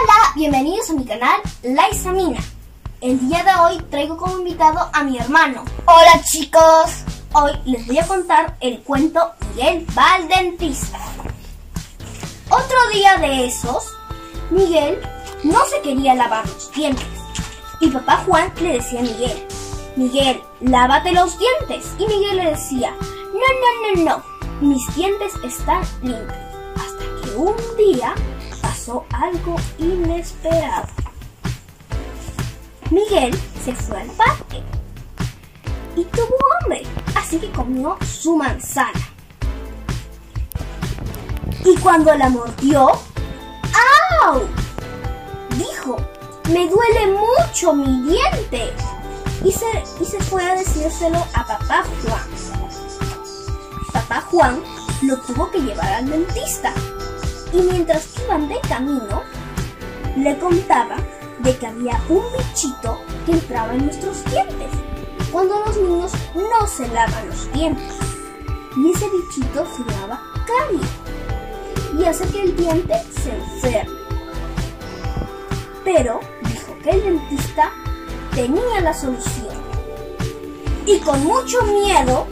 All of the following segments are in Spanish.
Hola, bienvenidos a mi canal La Isamina. El día de hoy traigo como invitado a mi hermano. Hola chicos. Hoy les voy a contar el cuento Miguel va al dentista. Otro día de esos, Miguel no se quería lavar los dientes. Y papá Juan le decía a Miguel, Miguel, lávate los dientes. Y Miguel le decía, no, no, no, no, mis dientes están limpios. Hasta que un día algo inesperado. Miguel se fue al parque y tuvo hambre, así que comió su manzana. Y cuando la mordió, ¡au! Dijo, me duele mucho mi diente. Y se, y se fue a decírselo a papá Juan. Papá Juan lo tuvo que llevar al dentista. Y mientras iban de camino, le contaba de que había un bichito que entraba en nuestros dientes cuando los niños no se lavan los dientes. Y ese bichito se llama carie y hace que el diente se enferme. Pero dijo que el dentista tenía la solución. Y con mucho miedo,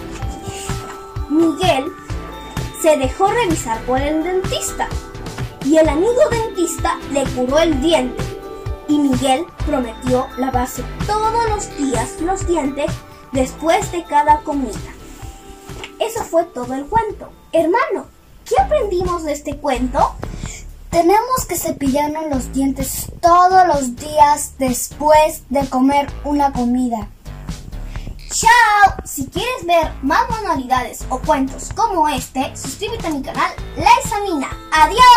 Miguel se dejó revisar por el dentista. Y el amigo dentista le curó el diente. Y Miguel prometió lavarse todos los días los dientes después de cada comida. Eso fue todo el cuento. Hermano, ¿qué aprendimos de este cuento? Tenemos que cepillarnos los dientes todos los días después de comer una comida. ¡Chao! Si quieres ver más manualidades o cuentos como este, suscríbete a mi canal La Examina. ¡Adiós!